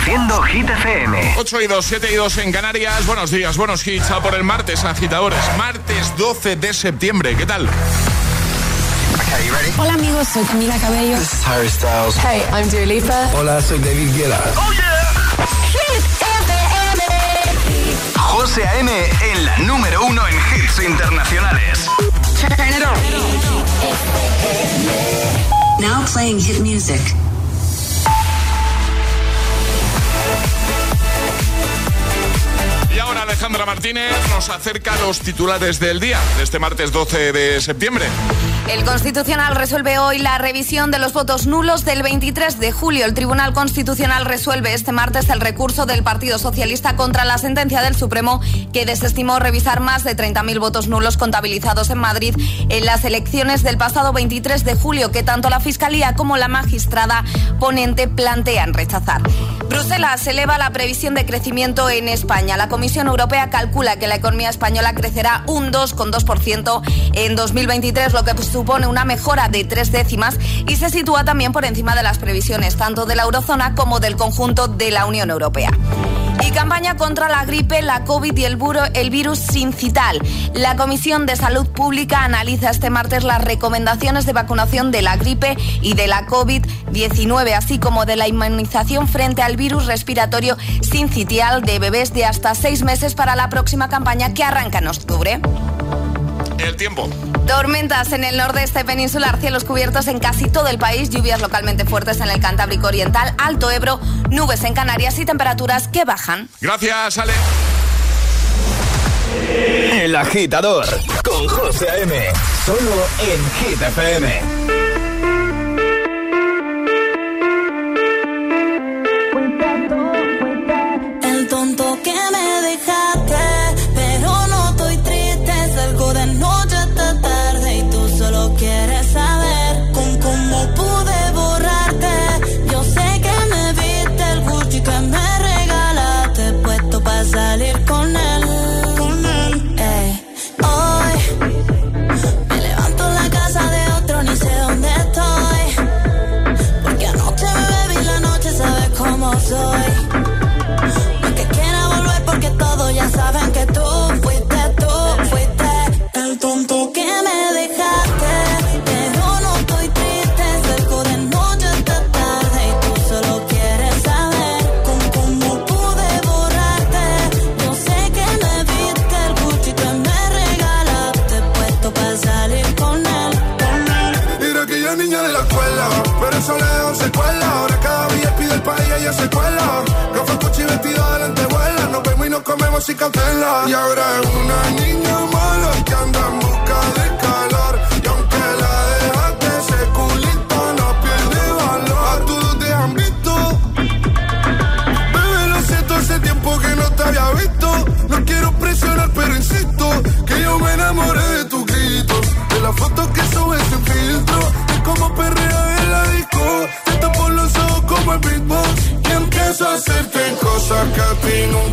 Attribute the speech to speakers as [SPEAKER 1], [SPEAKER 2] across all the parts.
[SPEAKER 1] Reproduciendo Hit FM.
[SPEAKER 2] 8 y 2, 7 y 2 en Canarias. Buenos días, buenos hits. A por el martes, agitadores. Martes 12 de septiembre. ¿Qué tal?
[SPEAKER 3] Hola amigos, soy Camila Cabello.
[SPEAKER 4] This is Harry Styles.
[SPEAKER 5] Hey, I'm Dua Lipa.
[SPEAKER 6] Hola, soy David Guetta.
[SPEAKER 1] Oh yeah. Hit FM. José A.M. en la número uno en hits internacionales.
[SPEAKER 7] Turn it on. Now playing hit music.
[SPEAKER 2] Alejandra Martínez nos acerca los titulares del día, de este martes 12 de septiembre.
[SPEAKER 8] El Constitucional resuelve hoy la revisión de los votos nulos del 23 de julio. El Tribunal Constitucional resuelve este martes el recurso del Partido Socialista contra la sentencia del Supremo que desestimó revisar más de 30.000 votos nulos contabilizados en Madrid en las elecciones del pasado 23 de julio que tanto la Fiscalía como la magistrada ponente plantean rechazar. Bruselas eleva la previsión de crecimiento en España. La Comisión Europea calcula que la economía española crecerá un 2,2% en 2023, lo que supone una mejora de tres décimas y se sitúa también por encima de las previsiones tanto de la eurozona como del conjunto de la Unión Europea. Y campaña contra la gripe, la COVID y el, buro, el virus sincital. La Comisión de Salud Pública analiza este martes las recomendaciones de vacunación de la gripe y de la COVID-19, así como de la inmunización frente al virus respiratorio sincitial de bebés de hasta seis meses para la próxima campaña que arranca en octubre.
[SPEAKER 2] El tiempo.
[SPEAKER 8] Tormentas en el nordeste peninsular, cielos cubiertos en casi todo el país, lluvias localmente fuertes en el Cantábrico Oriental, Alto Ebro, nubes en Canarias y temperaturas que bajan.
[SPEAKER 2] Gracias, Ale.
[SPEAKER 1] El agitador con José A.M. Solo en Hit
[SPEAKER 9] cautela. Y ahora es una niña mala que anda en busca de calor. Y aunque la dejaste, ese culito no pierde valor. A todos te han visto. Bebé, lo siento, hace tiempo que no te había visto. No quiero presionar, pero insisto que yo me enamoré de tu grito. De la foto que subes sin filtro. De cómo perrea en la disco. Te tapo los ojos como el beatbox. Y empiezo a hacerte cosas que a ti nunca.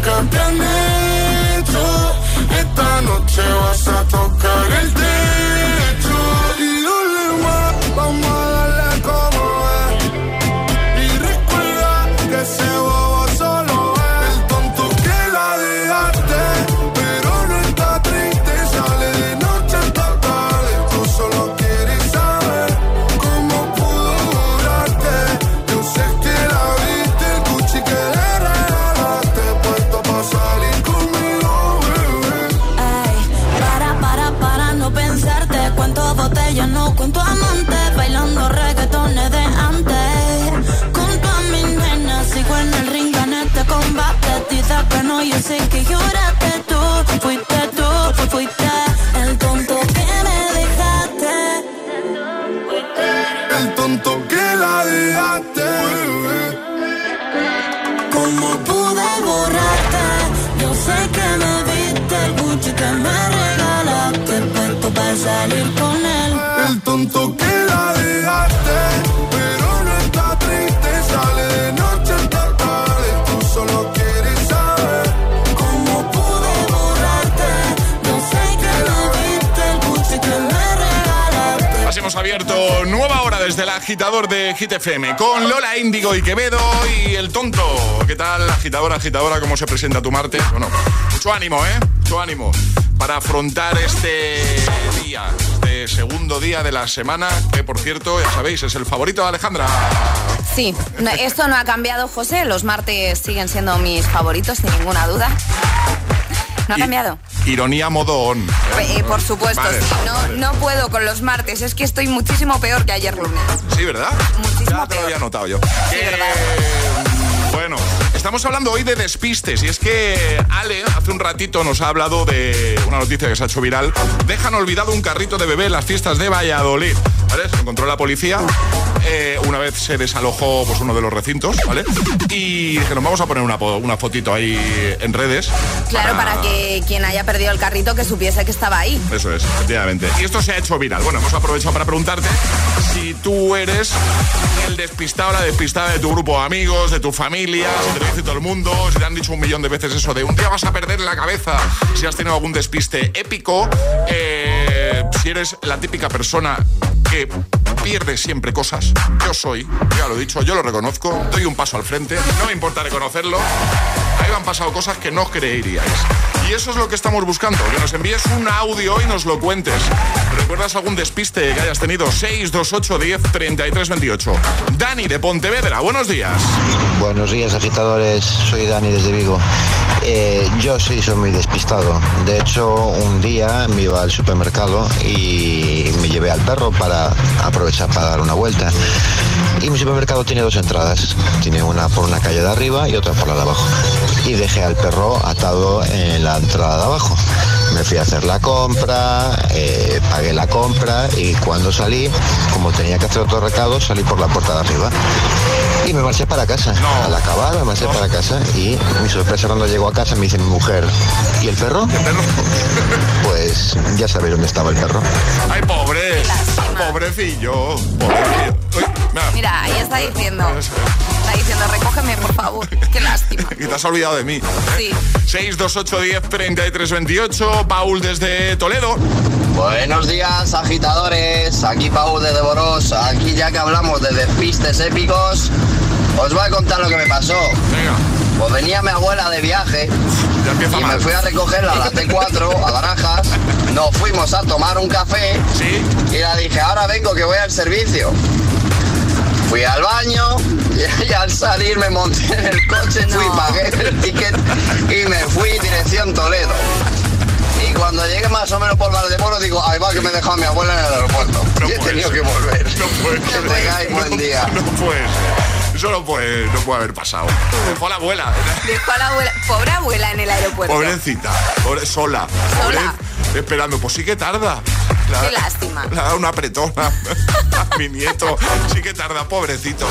[SPEAKER 2] Agitador de Hit FM con Lola Índigo y Quevedo y el tonto. ¿Qué tal, agitadora, agitadora? ¿Cómo se presenta tu martes? Bueno, mucho ánimo, ¿eh? Mucho ánimo para afrontar este día, este segundo día de la semana, que por cierto, ya sabéis, es el favorito de Alejandra.
[SPEAKER 8] Sí, esto no ha cambiado, José. Los martes siguen siendo mis favoritos, sin ninguna duda. ¿No ha cambiado?
[SPEAKER 2] Ironía modo on.
[SPEAKER 8] Eh, por supuesto, No, no, puedo con los martes. Es que estoy muchísimo peor que ayer lunes.
[SPEAKER 2] Sí, ¿verdad?
[SPEAKER 8] Muchísimo
[SPEAKER 2] ya te
[SPEAKER 8] lo
[SPEAKER 2] había notado yo.
[SPEAKER 8] Sí, ¿verdad?
[SPEAKER 2] Bueno, estamos hablando hoy de despistes y es que Ale hace un ratito nos ha hablado de una noticia que se ha hecho viral. Dejan olvidado un carrito de bebé en las fiestas de Valladolid. ¿Vale? Se encontró la policía eh, una vez se desalojó pues, uno de los recintos, ¿vale? Y nos vamos a poner una, una fotito ahí en redes.
[SPEAKER 8] Claro, para... que quien haya perdido el carrito que supiese que estaba ahí.
[SPEAKER 2] Eso es, efectivamente. Y esto se ha hecho viral. Bueno, hemos aprovechado para preguntarte si tú eres el despistado, la despistada de tu grupo de amigos, de tu familia, si te lo dice todo el mundo, si te han dicho un millón de veces eso de un día vas a perder la cabeza, si has tenido algún despiste épico, eh, si eres la típica persona que pierde siempre cosas. Yo soy, ya lo he dicho, yo lo reconozco, doy un paso al frente, no me importa reconocerlo. Ahí han pasado cosas que no creeríais. Y eso es lo que estamos buscando, que nos envíes un audio y nos lo cuentes. ¿Recuerdas algún despiste que hayas tenido? 628 10 33 28. Dani de Pontevedra, buenos días.
[SPEAKER 10] Buenos días, agitadores. Soy Dani desde Vigo. Eh, yo sí soy muy despistado. De hecho, un día me iba al supermercado y me llevé al perro para aprovechar para dar una vuelta. Y mi supermercado tiene dos entradas. Tiene una por una calle de arriba y otra por la de abajo. Y dejé al perro atado en la entrada de abajo. Me fui a hacer la compra, eh, pagué la compra y cuando salí, como tenía que hacer otro recado, salí por la puerta de arriba. Y me marché para casa. Al acabar me marché para casa y mi sorpresa cuando llego a casa me dice mi mujer, ¿y el perro? Pues ya sabéis dónde estaba el perro.
[SPEAKER 2] Ay, pobre, pobrecillo, pobrecillo.
[SPEAKER 8] Mira, ahí está diciendo. Está diciendo, recógeme, por favor. Qué lástima.
[SPEAKER 2] Y te has olvidado de mí.
[SPEAKER 8] Sí.
[SPEAKER 2] 628 10 33 28. Paul desde Toledo.
[SPEAKER 11] Buenos días, agitadores. Aquí Paul de Boros. Aquí ya que hablamos de despistes épicos, os voy a contar lo que me pasó.
[SPEAKER 2] Venga.
[SPEAKER 11] Pues venía mi abuela de viaje y me fui a recogerla a la T4, a Barajas. Nos fuimos a tomar un café
[SPEAKER 2] ¿Sí?
[SPEAKER 11] y la dije, ahora vengo que voy al servicio. Fui al baño y, al salir me monté en el coche, fui, pagué el ticket y me fui dirección Toledo. Y cuando llegué más o menos por Valdemoro digo, ahí va que me dejó a mi abuela en el aeropuerto. y he tenido que volver.
[SPEAKER 2] No puede
[SPEAKER 11] Que tengáis buen día.
[SPEAKER 2] No puede ser. Eso no puede, no puede haber pasado. Dejó a la abuela.
[SPEAKER 8] Dejó a la abuela, pobre abuela en el aeropuerto.
[SPEAKER 2] Pobrecita, pobre, sola.
[SPEAKER 8] Sola.
[SPEAKER 2] Pobre, esperando. Pues sí que tarda.
[SPEAKER 8] Qué lástima.
[SPEAKER 2] Le ha dado una apretona a mi nieto. Sí que tarda, pobrecito.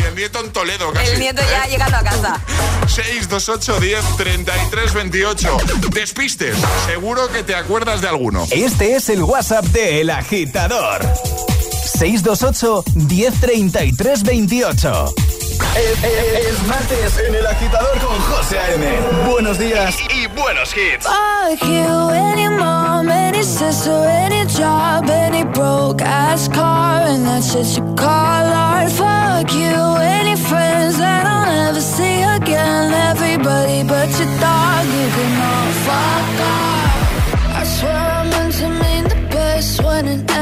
[SPEAKER 2] Y el nieto en Toledo casi.
[SPEAKER 8] El nieto ya llegando a casa.
[SPEAKER 2] 628 10 33 28. Despistes. Seguro que te acuerdas de alguno.
[SPEAKER 6] Este es el WhatsApp de El Agitador. 628 1033 28. Es, es- es martes en El Agitador con José A.M. Buenos días y, buenos hits.
[SPEAKER 12] Fuck you, any mom, any sister, any job, any broke ass car, and that's shit you call art. Fuck you, any friends that I'll never see again. Everybody but your dog, you can all fuck off. I swear I meant to mean the best when it.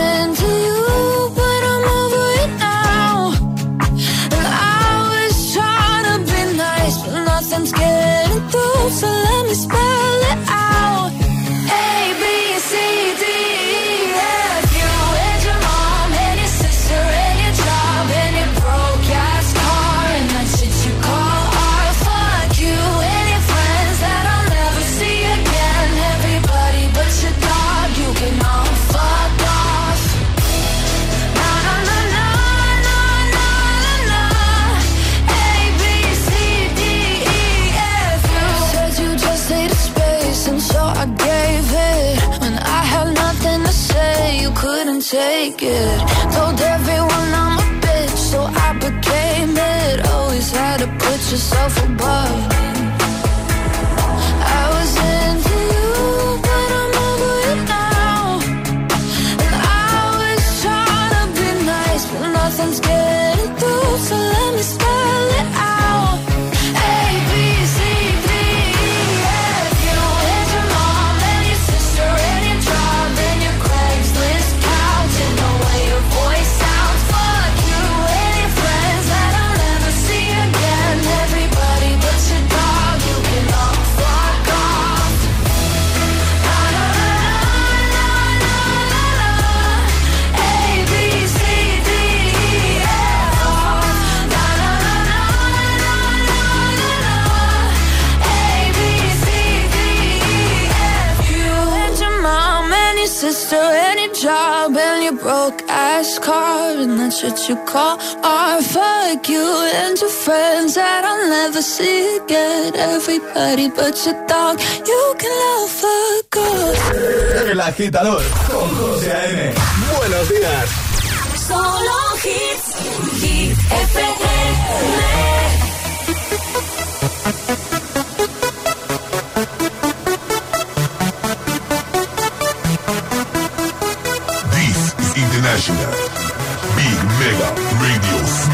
[SPEAKER 12] So and that's what you call art. Fuck you and your friends that I'll never see again. Everybody but your dog, you can love a ghost.
[SPEAKER 6] El agitador con José A.M. Buenos días.
[SPEAKER 13] Solo hits, hit FM.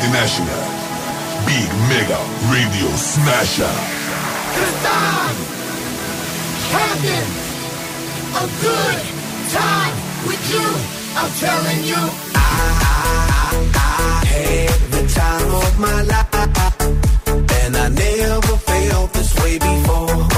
[SPEAKER 14] This is International. Big Mega Radio Smasher.
[SPEAKER 9] Cause I'm having a good time with you. I'm telling you.
[SPEAKER 15] I, I, I
[SPEAKER 12] had the time of my life, and I never felt this way before.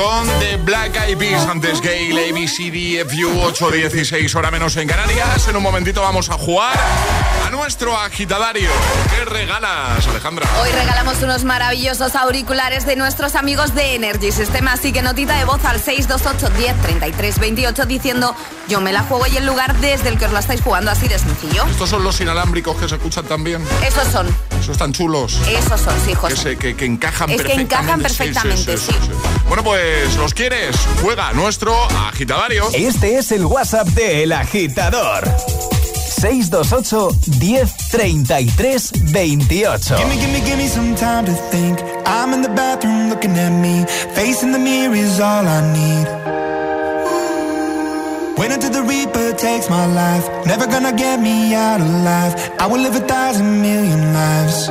[SPEAKER 2] Con The Black Eyed Peas, antes Gale, ABCD, FU, 8.16 hora menos en Canarias. En un momentito vamos a jugar a nuestro agitadario. ¿Qué regalas, Alejandra?
[SPEAKER 8] Hoy regalamos unos maravillosos auriculares de nuestros amigos de Energy System, así que notita de voz al 628 10 33 28 diciendo yo me la juego y el lugar desde el que os la estáis jugando, así de sencillo.
[SPEAKER 2] Estos son los inalámbricos que se escuchan también.
[SPEAKER 8] Esos son,
[SPEAKER 2] Esos están chulos.
[SPEAKER 8] esos son, sí,
[SPEAKER 2] Que,
[SPEAKER 8] José.
[SPEAKER 2] se- que, que encajan
[SPEAKER 8] Es que
[SPEAKER 2] perfectamente.
[SPEAKER 8] encajan perfectamente, sí.
[SPEAKER 2] Bueno, pues pues, los quieres? Juega nuestro agitadario.
[SPEAKER 6] Este es el WhatsApp de El Agitador. 628 1033 28.
[SPEAKER 16] Gimme, gimme, gimme some time to think. I'm in the bathroom looking at me. Facing the mirror is all I need.
[SPEAKER 17] Wait until the Reaper takes my life. Never gonna get me out alive. I will live a thousand million lives.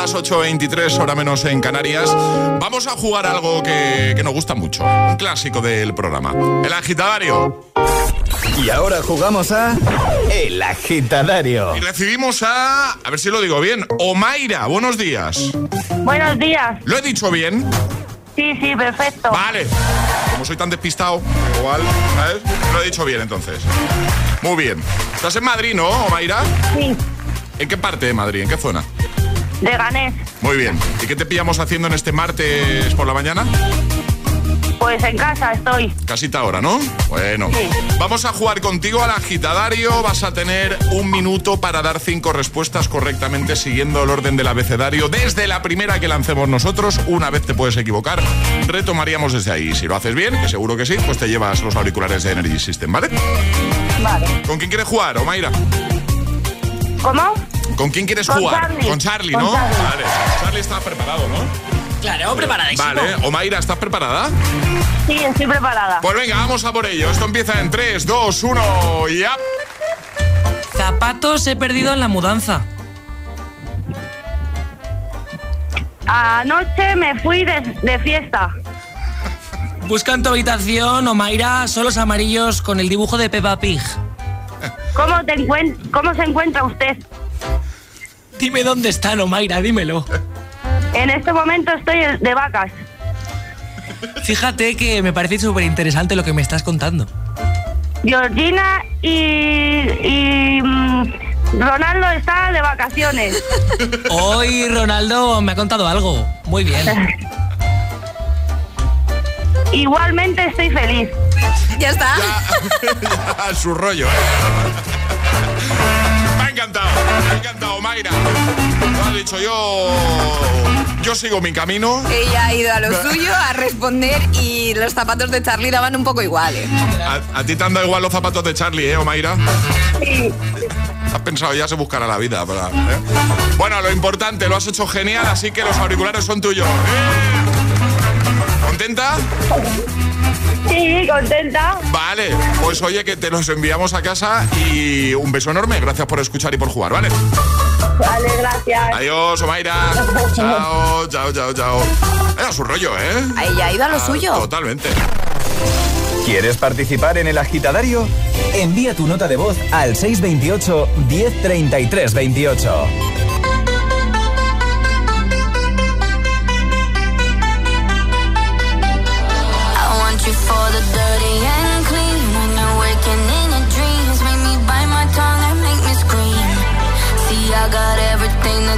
[SPEAKER 2] las 8.23, hora menos en Canarias. Vamos a jugar algo que, que nos gusta mucho. Un clásico del programa. El agitadario.
[SPEAKER 6] Y ahora jugamos a El Agitadario.
[SPEAKER 2] Y recibimos a. A ver si lo digo bien. Omaira, buenos días.
[SPEAKER 18] Buenos días.
[SPEAKER 2] ¿Lo he dicho bien?
[SPEAKER 18] Sí, sí, perfecto.
[SPEAKER 2] Vale. Como soy tan despistado, igual, ¿sabes? Lo he dicho bien entonces. Muy bien. ¿Estás en Madrid, no, Omaira?
[SPEAKER 18] Sí.
[SPEAKER 2] ¿En qué parte de Madrid? ¿En qué zona?
[SPEAKER 18] De Ganés.
[SPEAKER 2] Muy bien. ¿Y qué te pillamos haciendo en este martes por la mañana?
[SPEAKER 18] Pues en casa estoy.
[SPEAKER 2] Casita ahora, ¿no? Bueno.
[SPEAKER 18] Sí.
[SPEAKER 2] Vamos a jugar contigo al agitadario. Vas a tener un minuto para dar cinco respuestas correctamente siguiendo el orden del abecedario. Desde la primera que lancemos nosotros, una vez te puedes equivocar, retomaríamos desde ahí. Si lo haces bien, que seguro que sí, pues te llevas los auriculares de Energy System, ¿vale?
[SPEAKER 18] Vale.
[SPEAKER 2] ¿Con quién quieres jugar, Omaira?
[SPEAKER 18] ¿Cómo?
[SPEAKER 2] ¿Con quién quieres
[SPEAKER 18] Con
[SPEAKER 2] jugar?
[SPEAKER 18] Charlie.
[SPEAKER 2] Con Charlie,
[SPEAKER 18] Con
[SPEAKER 2] ¿no?
[SPEAKER 18] Charlie.
[SPEAKER 2] Vale. Charlie está preparado, ¿no?
[SPEAKER 19] Claro, preparadísimo.
[SPEAKER 2] Vale. Omaira, ¿estás preparada?
[SPEAKER 18] Sí, estoy preparada.
[SPEAKER 2] Pues venga, vamos a por ello. Esto empieza en 3, 2, 1, ya.
[SPEAKER 19] Zapatos he perdido en la mudanza.
[SPEAKER 18] Anoche me fui de, de fiesta.
[SPEAKER 19] Busca en tu habitación, Omaira, solos amarillos con el dibujo de Peppa Pig.
[SPEAKER 18] ¿Cómo, te encuent- ¿Cómo se encuentra usted?
[SPEAKER 19] Dime dónde están, Omaira, dímelo.
[SPEAKER 18] En este momento estoy de vacas.
[SPEAKER 19] Fíjate que me parece súper interesante lo que me estás contando.
[SPEAKER 18] Georgina y, y mm, Ronaldo está de vacaciones.
[SPEAKER 19] Hoy Ronaldo me ha contado algo. Muy bien.
[SPEAKER 18] Igualmente estoy feliz.
[SPEAKER 8] Ya está.
[SPEAKER 2] Ya, su rollo, ¿eh? Me ha encantado, me ha encantado, Mayra. Lo has dicho yo. Yo sigo mi camino.
[SPEAKER 8] Ella ha ido a lo suyo a responder y los zapatos de Charlie daban un poco iguales.
[SPEAKER 2] A, a ti te han dado igual los zapatos de Charlie, ¿eh, Omaira?
[SPEAKER 18] Sí.
[SPEAKER 2] Has pensado ya se buscará la vida. para- ¿eh? Bueno, lo importante, lo has hecho genial, así que los auriculares son tuyos. ¿eh? ¿Contenta?
[SPEAKER 18] Sí, contenta.
[SPEAKER 2] Vale, pues oye que te los enviamos a casa y un beso enorme. Gracias por escuchar y por jugar, ¿vale?
[SPEAKER 18] Vale, gracias.
[SPEAKER 2] Adiós, Omaira. Chao, chao, chao, chao. Era su rollo, ¿eh?
[SPEAKER 8] Ella ha ido a lo
[SPEAKER 2] Ah,
[SPEAKER 8] suyo.
[SPEAKER 2] Totalmente.
[SPEAKER 6] ¿Quieres participar en el agitadario? Envía tu nota de voz al 628 1033 28.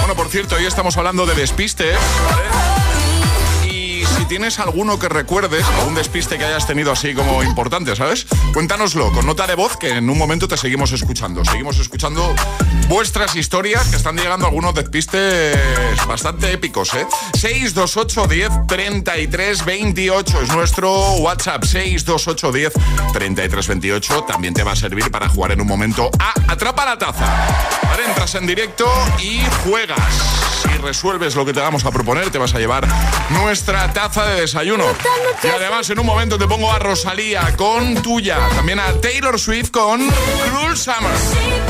[SPEAKER 2] Bueno, por cierto, hoy estamos hablando de despistes, ¿vale? Tienes alguno que recuerdes, algún despiste que hayas tenido así como importante, ¿sabes? Cuéntanoslo con nota de voz que en un momento te seguimos escuchando. Seguimos escuchando vuestras historias que están llegando algunos despistes bastante épicos, ¿eh? 628 10 33 28 es nuestro WhatsApp 628 10 33 28. También te va a servir para jugar en un momento a Atrapa la Taza. Vale, entras en directo y juegas. Si resuelves lo que te vamos a proponer, te vas a llevar nuestra taza de desayuno. Y además, en un momento te pongo a Rosalía con tuya. También a Taylor Swift con Cruel Summer.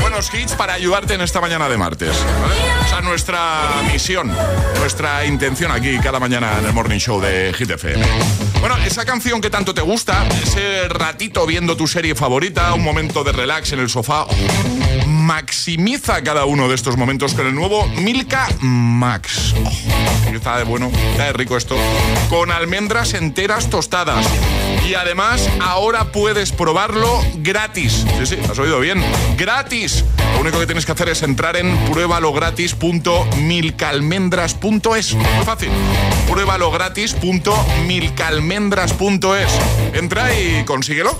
[SPEAKER 2] Buenos hits para ayudarte en esta mañana de martes. ¿vale? Esa es nuestra misión, nuestra intención aquí cada mañana en el Morning Show de Hit FM. Bueno, esa canción que tanto te gusta, ese ratito viendo tu serie favorita, un momento de relax en el sofá, maximiza cada uno de estos momentos con el nuevo Milka Max. Oh, está de bueno, está de rico esto. Con almendras enteras tostadas. Y además, ahora puedes probarlo gratis. Sí, sí, has oído bien. Gratis. Lo único que tienes que hacer es entrar en pruebalogratis.milcalmendras.es. Muy fácil. Pruebalogratis.milcalmendras.es. Entra y consíguelo.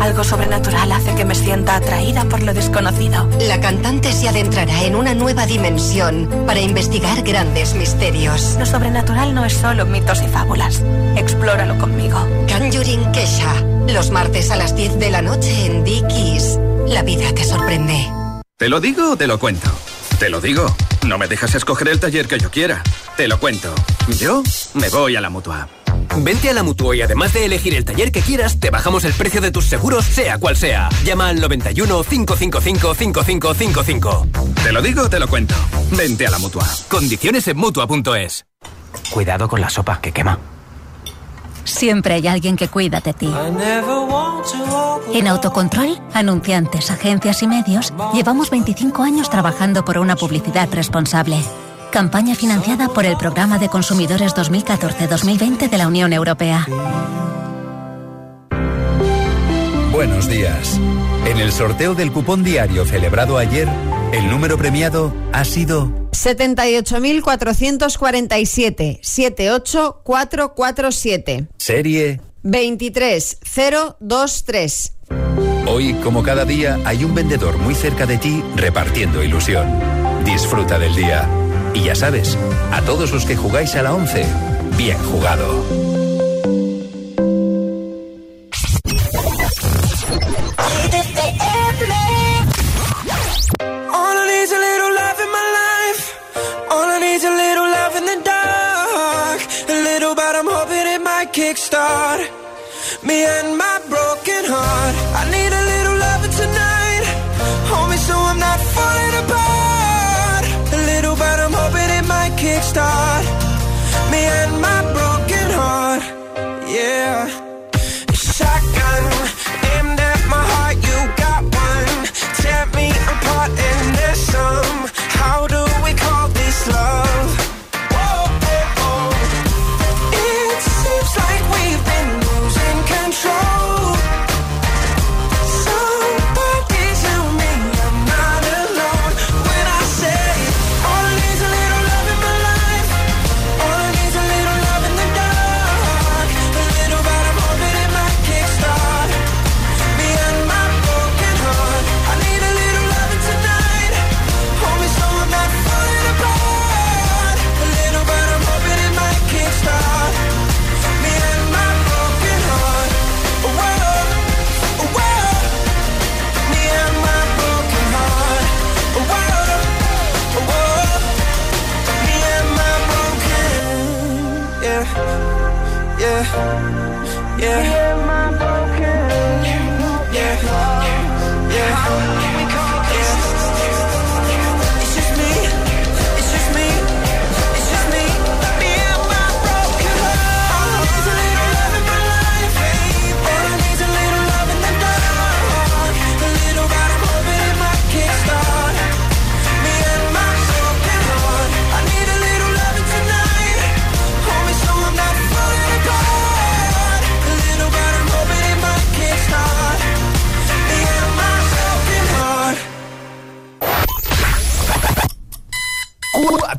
[SPEAKER 20] Algo sobrenatural hace que me sienta atraída por lo desconocido.
[SPEAKER 21] La cantante se adentrará en una nueva dimensión para investigar grandes misterios.
[SPEAKER 20] Lo sobrenatural no es solo mitos y fábulas. Explóralo conmigo.
[SPEAKER 21] Conjuring Kesha. Los martes a las 10 de la noche en Dickies. La vida te sorprende.
[SPEAKER 22] ¿Te lo digo o te lo cuento? Te lo digo. No me dejas escoger el taller que yo quiera. Te lo cuento. Yo me voy a la mutua.
[SPEAKER 23] Vente a la Mutua y además de elegir el taller que quieras, te bajamos el precio de tus seguros, sea cual sea. Llama al 91 555 5555.
[SPEAKER 22] Te lo digo, te lo cuento. Vente a la Mutua.
[SPEAKER 23] Condiciones en Mutua.es. Cuidado con la sopa que quema.
[SPEAKER 24] Siempre hay alguien que cuida de ti. En Autocontrol, anunciantes, agencias y medios, llevamos 25 años trabajando por una publicidad responsable. Campaña financiada por el Programa de Consumidores 2014-2020 de la Unión Europea.
[SPEAKER 25] Buenos días. En el sorteo del cupón diario celebrado ayer, el número premiado ha sido
[SPEAKER 26] 78.447 78447.
[SPEAKER 25] Serie
[SPEAKER 26] 23023.
[SPEAKER 25] Hoy, como cada día, hay un vendedor muy cerca de ti repartiendo ilusión. Disfruta del día. Y ya sabes, a todos los que jugáis a la 11, bien jugado.
[SPEAKER 16] Me and my broken heart. I need a little loving tonight. Hold me so I'm not falling apart. Might yeah,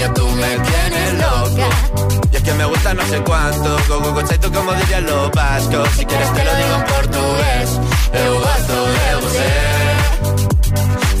[SPEAKER 27] Niña, tú me tienes loca. Y es que me gusta no sé cuánto, go go go chaito como dirían los vascos. Si quieres te lo digo en portugués, eu gosto de você.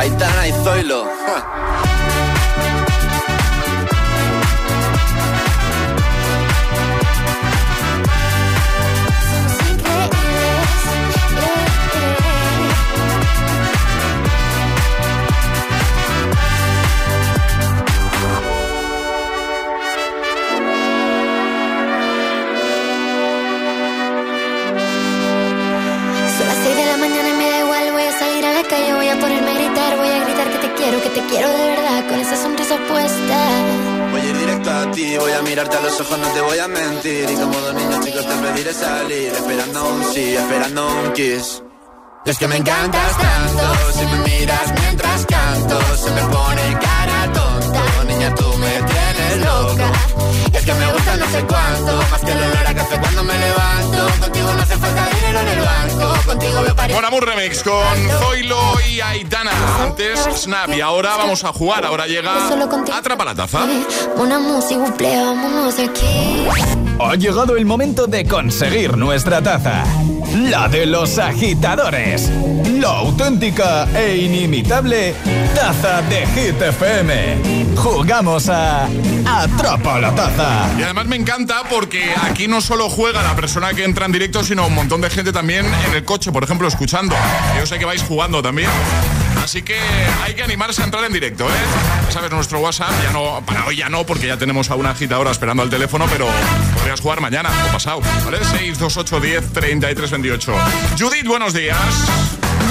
[SPEAKER 28] Aitana y Zoilo. Ja. Te quiero de verdad, con esa sonrisa puesta.
[SPEAKER 27] Voy a ir directo a ti, voy a mirarte a los ojos, no te voy a mentir. Y como dos niños chicos te pediré salir, esperando un sí, esperando un kiss. Es que me encantas tanto, si me miras mientras canto, se me pone cara tonta. Niña, tú me tienes loca. Que me gusta no sé cuánto, más que el olor a café cuando me levanto. Contigo no hace falta dinero en el banco, contigo me parece.
[SPEAKER 2] Bon Amour Remix con Zoilo y Aitana. Antes Snap y ahora vamos a jugar. Ahora llega Atrapa la taza.
[SPEAKER 6] Ha llegado el momento de conseguir nuestra taza. La de los agitadores. La auténtica e inimitable taza de Hit FM. Jugamos a Atrapa la taza.
[SPEAKER 2] Y además me encanta porque aquí no solo juega la persona que entra en directo, sino un montón de gente también en el coche, por ejemplo, escuchando. Yo sé que vais jugando también. Así que hay que animarse a entrar en directo, ¿eh? Sabes, nuestro WhatsApp, ya no, para hoy ya no, porque ya tenemos a una agitadora esperando al teléfono, pero podrías jugar mañana o pasado, ¿vale? 628 10 33 28. Judith, buenos días.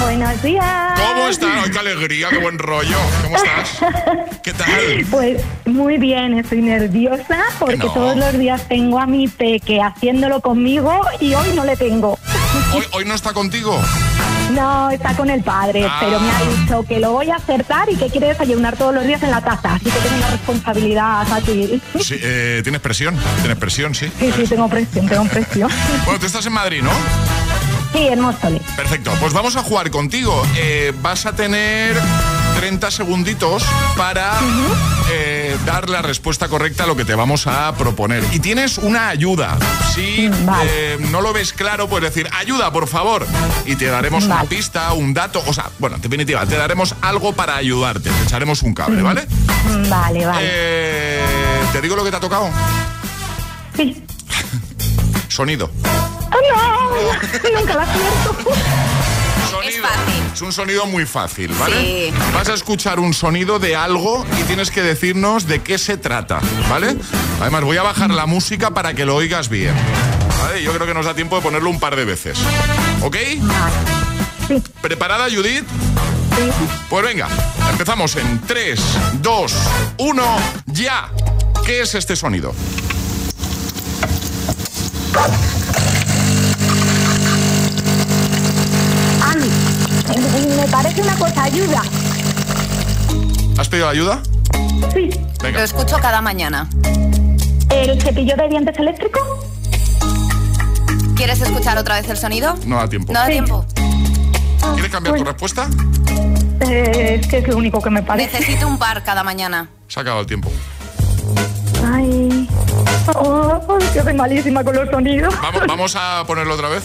[SPEAKER 29] Buenos días.
[SPEAKER 2] ¿Cómo estás? Ay, qué alegría, qué buen rollo. ¿Cómo estás? ¿Qué tal?
[SPEAKER 29] Pues muy bien, estoy nerviosa porque
[SPEAKER 2] No.
[SPEAKER 29] todos los días tengo a mi peque haciéndolo conmigo y hoy no le tengo.
[SPEAKER 2] ¿Hoy, hoy no está contigo?
[SPEAKER 29] No, está con el padre,
[SPEAKER 2] Ah.
[SPEAKER 29] pero me ha dicho que lo voy a acertar y que quiere desayunar todos los días en la taza, así que tengo una responsabilidad fácil.
[SPEAKER 2] Sí, eh, tienes presión, tienes presión, sí.
[SPEAKER 29] Sí, sí, tengo presión, tengo presión.
[SPEAKER 2] Bueno, tú estás en Madrid, ¿no?
[SPEAKER 29] Sí, en Móstoles.
[SPEAKER 2] Perfecto, pues vamos a jugar contigo. Eh, vas a tener 30 segunditos para eh, dar la respuesta correcta a lo que te vamos a proponer. Y tienes una ayuda. Si eh, no lo ves claro, puedes decir, ayuda, por favor. Y te daremos una pista, un dato. O sea, bueno, en definitiva, te daremos algo para ayudarte. Te echaremos un cable, ¿vale?
[SPEAKER 29] Vale, vale.
[SPEAKER 2] Eh, ¿Te digo lo que te ha tocado?
[SPEAKER 29] Sí.
[SPEAKER 2] Sonido.
[SPEAKER 29] ¡Oh, no! Nunca la acierto.
[SPEAKER 2] Sonido. Es un sonido muy fácil, ¿vale?
[SPEAKER 8] Sí.
[SPEAKER 2] Vas a escuchar un sonido de algo y tienes que decirnos de qué se trata, ¿vale? Además, voy a bajar la música para que lo oigas bien. ¿Vale? Yo creo que nos da tiempo de ponerlo un par de veces. ¿Ok? ¿Preparada, Judith? Pues venga, empezamos en 3, 2, 1, ya. ¿Qué es este sonido?
[SPEAKER 29] Ay, me parece una cosa, ayuda.
[SPEAKER 2] ¿Has pedido ayuda?
[SPEAKER 29] Sí.
[SPEAKER 2] Venga.
[SPEAKER 8] Lo escucho cada mañana.
[SPEAKER 29] ¿El cepillo de dientes eléctrico?
[SPEAKER 8] ¿Quieres escuchar otra vez el sonido?
[SPEAKER 2] No da tiempo.
[SPEAKER 8] No da tiempo.
[SPEAKER 2] ¿Quieres cambiar tu respuesta?
[SPEAKER 29] Eh, es que es lo único que me parece.
[SPEAKER 8] Necesito un par cada mañana.
[SPEAKER 2] Se ha acabado el tiempo.
[SPEAKER 29] Ay. Oh, yo soy malísima con los sonidos.
[SPEAKER 2] Vamos, vamos a ponerlo otra vez.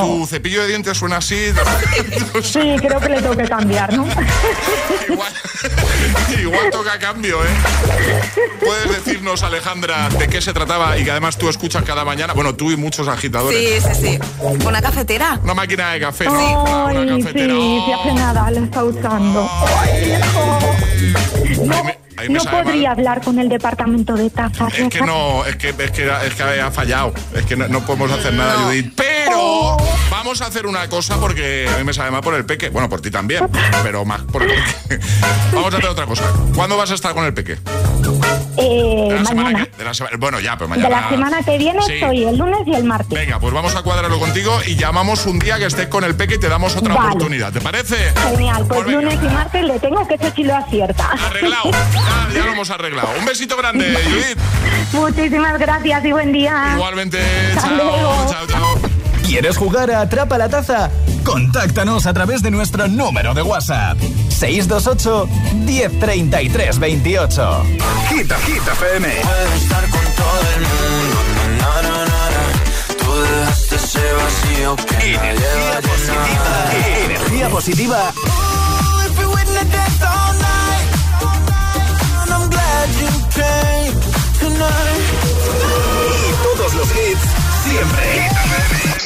[SPEAKER 2] Tu cepillo de dientes suena así,
[SPEAKER 29] Sí, creo que le tengo que cambiar, ¿no?
[SPEAKER 2] igual toca cambio, ¿eh? Puedes decirnos, Alejandra, de qué se trataba y que además tú escuchas cada mañana. Bueno, tú y muchos agitadores.
[SPEAKER 8] Sí, sí, sí. ¿Una cafetera?
[SPEAKER 2] Una máquina de café, sí. Una, una
[SPEAKER 29] Ay,
[SPEAKER 2] cafetera.
[SPEAKER 29] sí, si hace nada la está usando. Ay, no.
[SPEAKER 2] ahí
[SPEAKER 29] No
[SPEAKER 2] mal.
[SPEAKER 29] podría hablar con el departamento de tazas.
[SPEAKER 2] Es que no, es que, es que, es que ha fallado. Es que no, no podemos hacer nada, Judith. Pero vamos a hacer una cosa porque a mí me sabe mal por el peque. Bueno, por ti también, pero más por el peque. Vamos a hacer otra cosa. ¿Cuándo vas a estar con el peque?
[SPEAKER 29] Eh,
[SPEAKER 2] De la semana
[SPEAKER 29] mañana.
[SPEAKER 2] que- de la semana- bueno, ya, pero
[SPEAKER 29] De
[SPEAKER 2] mañana.
[SPEAKER 29] la semana que viene
[SPEAKER 2] Sí.
[SPEAKER 29] estoy el lunes y el martes.
[SPEAKER 2] Venga, pues vamos a cuadrarlo contigo y llamamos un día que estés con el peque y te damos otra
[SPEAKER 29] Vale.
[SPEAKER 2] oportunidad. ¿Te parece?
[SPEAKER 29] Genial, pues lunes y martes le tengo que ese sí lo acierta.
[SPEAKER 2] Arreglado. Ya, ya lo hemos arreglado. Un besito grande, Judith.
[SPEAKER 29] Muchísimas gracias y buen día.
[SPEAKER 2] Igualmente.
[SPEAKER 29] Hasta
[SPEAKER 2] Chao,
[SPEAKER 29] luego.
[SPEAKER 2] chao, chao.
[SPEAKER 6] ¿Quieres jugar a Atrapa la Taza? Contáctanos a través de nuestro número de WhatsApp. 628 1033 28. Quita, quita, FM.
[SPEAKER 27] Puedo estar con todo el mundo, na, na, na, na. Tú dejaste ese vacío que
[SPEAKER 6] Energía positiva. Energía positiva. Y todos los hits siempre.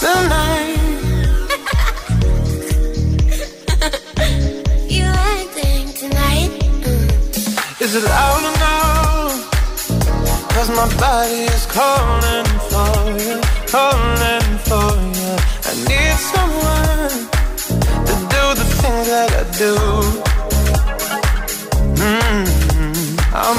[SPEAKER 16] tonight.
[SPEAKER 28] you acting tonight?
[SPEAKER 16] Mm. Is it loud enough? Cause my body is calling for you, calling for you. I need someone to do the things that I do. Mm-hmm. I'm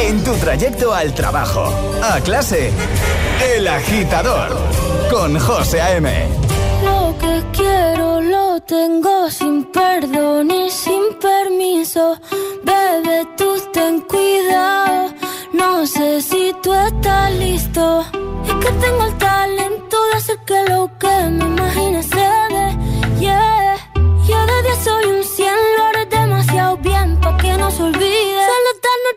[SPEAKER 6] En tu trayecto al trabajo, a clase, El Agitador, con José A.M.
[SPEAKER 12] Lo que quiero lo tengo sin perdón y sin permiso. Bebe, tú ten cuidado. No sé si tú estás listo. Es que tengo el talento de hacer que lo que me imagine se dé. Yeah. Yo de 10 soy un 100, lo haré demasiado bien pa' que no se olvide.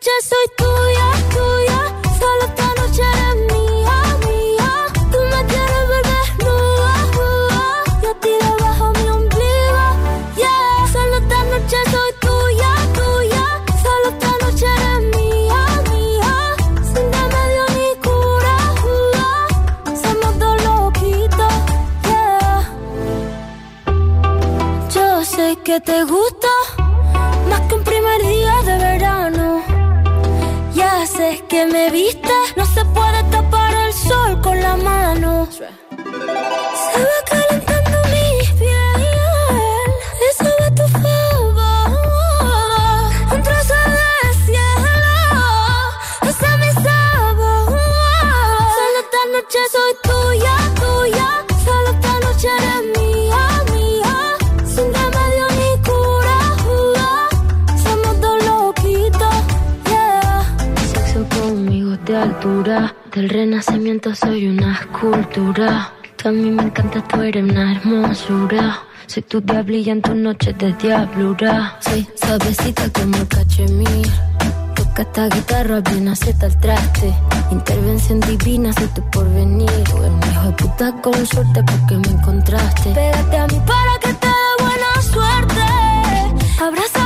[SPEAKER 12] Noche soy tuya, tuya. Solo esta noche eres mía, mía. Tú me quieres ver desnuda, nuda. Y a ti debajo mi ombligo, yeah. Solo esta noche soy tuya, tuya. Solo esta noche eres mía, mía. Sin remedio ni cura, somos dos loquitos, yeah. Yo sé que te gusta me viste, no se puede tapar el sol con la mano. Altura, del renacimiento soy una escultura. Tú a mí me encanta, tú eres una hermosura. Soy tu diablilla en tus noches de diablura. Soy suavecita como cachemir. Tu
[SPEAKER 28] que esta guitarra bien acepta el traste. Intervención divina, soy tu porvenir. Eres un hijo de puta con suerte porque me encontraste. Pégate a mí para que te dé buena suerte. Abrázame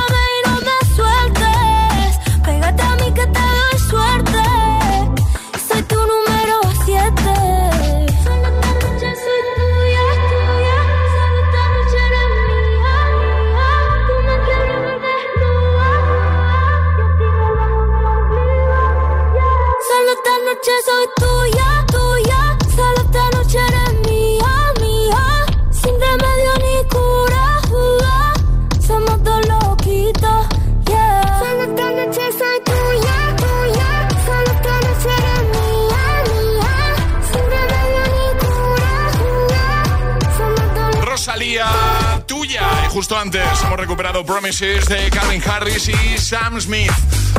[SPEAKER 2] justo antes hemos recuperado Promises de Calvin Harris y Sam Smith.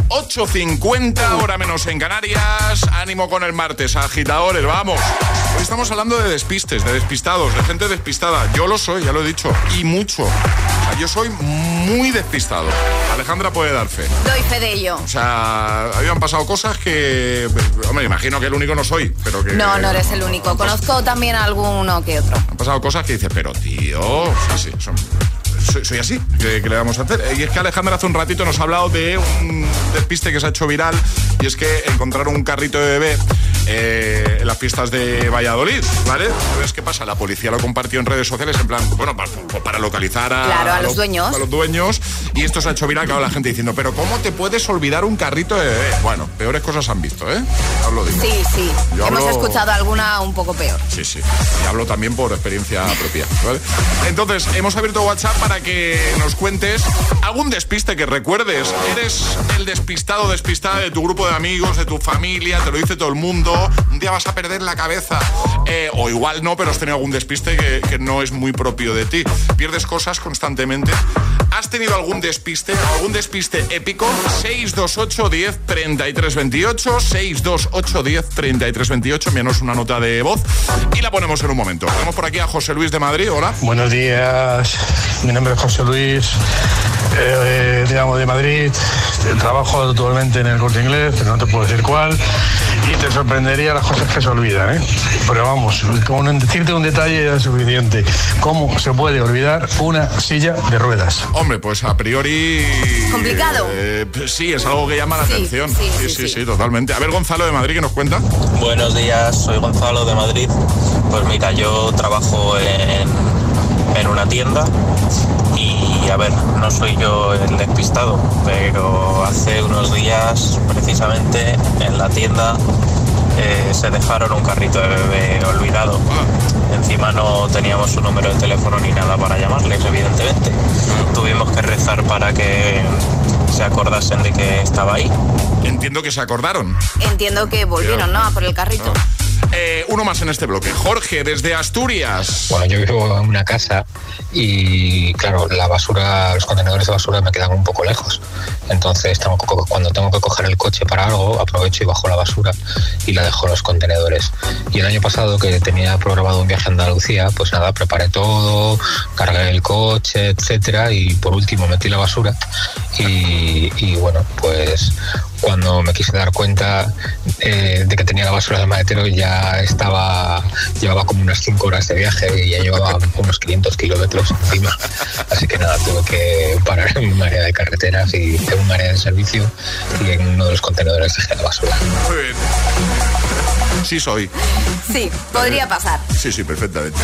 [SPEAKER 2] 8.50, hora menos en Canarias. Ánimo con el martes, agitadores, vamos. Hoy estamos hablando de despistes, de despistados, de gente despistada. Yo lo soy, ya lo he dicho, y mucho. O sea, yo soy muy despistado. Alejandra puede dar fe.
[SPEAKER 8] Doy fe de ello.
[SPEAKER 2] O sea, habían pasado cosas que. Hombre, imagino que el único no soy, pero que.
[SPEAKER 8] No, no eres el único. Conozco también a alguno que otro.
[SPEAKER 2] Han pasado cosas que dices, pero tío, sí, sí, son- soy, así, ¿qué, qué le vamos a hacer? Y es que Alejandra hace un ratito nos ha hablado de un despiste que se ha hecho viral y es que encontraron un carrito de bebé eh, en las fiestas de Valladolid, ¿vale? Entonces, ¿qué pasa? La policía lo compartió en redes sociales en plan, bueno, para, para localizar a,
[SPEAKER 8] Claro, a los dueños.
[SPEAKER 2] A los dueños y esto se ha hecho viral, claro, la gente diciendo, pero ¿cómo te puedes olvidar un carrito de bebé? Bueno, peores cosas han visto, ¿eh?
[SPEAKER 8] Sí, sí.
[SPEAKER 2] Yo
[SPEAKER 8] Hemos
[SPEAKER 2] hablo-
[SPEAKER 8] escuchado alguna un poco peor.
[SPEAKER 2] Sí, sí. Y hablo también por experiencia propia. ¿vale? Entonces, hemos abierto WhatsApp para que nos cuentes algún despiste que recuerdes. Eres el despistado, despistada de tu grupo de amigos, de tu familia, te lo dice todo el mundo. Un día vas a perder la cabeza. Eh, o igual no, pero has tenido algún despiste que, que no es muy propio de ti. Pierdes cosas constantemente. ¿Has tenido algún despiste? ¿Algún despiste épico? 628 10 33 28 628 10 33 28 Envíanos una nota de voz y la ponemos en un momento. Tenemos por aquí a José Luis de Madrid. Hola.
[SPEAKER 30] Buenos días, mi nombre es José Luis, eh, llamo de Madrid, trabajo actualmente en el corte inglés, pero no te puedo decir cuál, y te sorprendería las cosas que se olvidan, ¿eh? Pero vamos, con decirte un detalle es suficiente. ¿Cómo se puede olvidar una silla de ruedas?
[SPEAKER 2] Hombre, pues a priori...
[SPEAKER 8] Complicado.
[SPEAKER 2] eh, sí, es algo que llama la
[SPEAKER 8] Sí,
[SPEAKER 2] atención.
[SPEAKER 8] sí,
[SPEAKER 2] Sí
[SPEAKER 8] sí,
[SPEAKER 2] sí, sí, totalmente. A ver, Gonzalo de Madrid, ¿qué nos cuenta?
[SPEAKER 31] Buenos días, soy Gonzalo de Madrid. Pues mira, yo trabajo en, en una tienda y a ver, no soy yo el despistado, pero hace unos días precisamente en la tienda eh, se dejaron un carrito de bebé olvidado. Encima no teníamos su número de teléfono ni nada para llamarles, evidentemente. Tuvimos que rezar para que se acordasen de que estaba ahí.
[SPEAKER 2] Entiendo que se acordaron.
[SPEAKER 8] Entiendo que volvieron, ¿no? A por el carrito.
[SPEAKER 2] Eh, uno más en este bloque. Jorge, desde Asturias.
[SPEAKER 32] Bueno, yo vivo en una casa y claro, la basura, los contenedores de basura me quedan un poco lejos. Entonces tengo cuando tengo que coger el coche para algo, aprovecho y bajo la basura y la dejo en los contenedores. Y el año pasado que tenía programado un viaje a Andalucía, pues nada, preparé todo, cargué el coche, etcétera, y por último metí la basura. Y bueno, pues cuando me quise dar cuenta eh, de que tenía la basura en el maletero ya estaba, llevaba como unas 5 horas de viaje y ya llevaba unos 500 kilómetros encima. Así que nada, tuve que parar en un área de carreteras y en un área de servicio y en uno de los contenedores dejé la basura.
[SPEAKER 2] Sí soy.
[SPEAKER 8] Sí, podría pasar.
[SPEAKER 2] Sí, sí, perfectamente.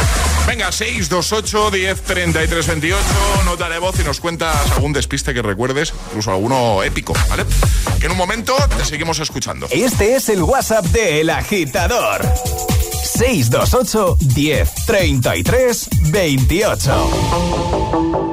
[SPEAKER 2] Venga, 628 10 33 28, nota de voz y nos cuentas algún despiste que recuerdes, incluso alguno épico, ¿vale? Que en un momento te seguimos escuchando.
[SPEAKER 6] Este es el WhatsApp de El Agitador. 628 10 33 28.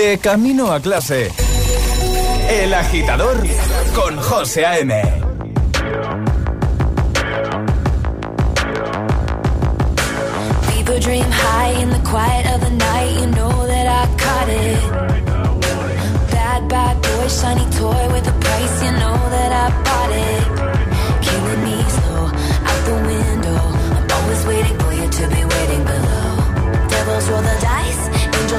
[SPEAKER 6] De camino a clase. El agitador con José A.M.
[SPEAKER 33] People dream high in the quiet of the night. You know that I caught it. Bad, bad boy, shiny toy with a price. You know that I bought it. Killing me slow out the window. I'm always waiting for you to be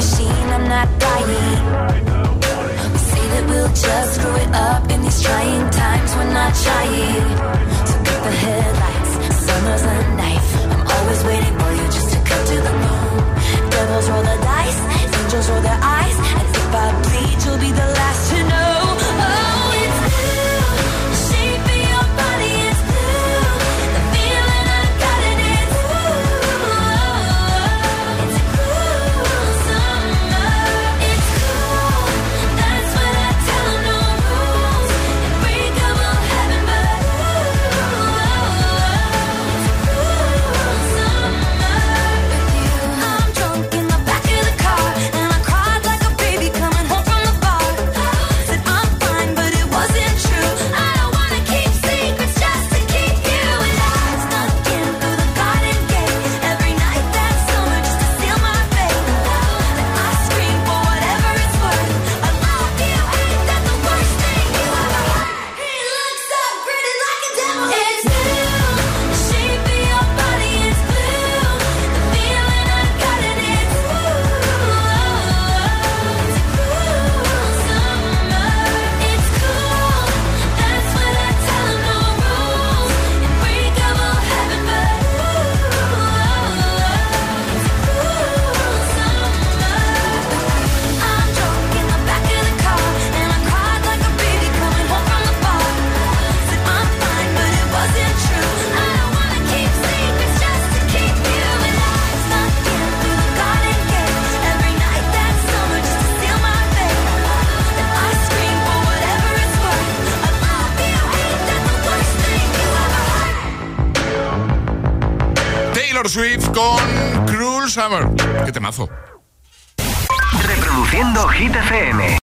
[SPEAKER 34] machine, I'm not dying. We say that
[SPEAKER 2] we'll just screw
[SPEAKER 33] it up in these trying times, we're not trying. So cut the headlights, summer's a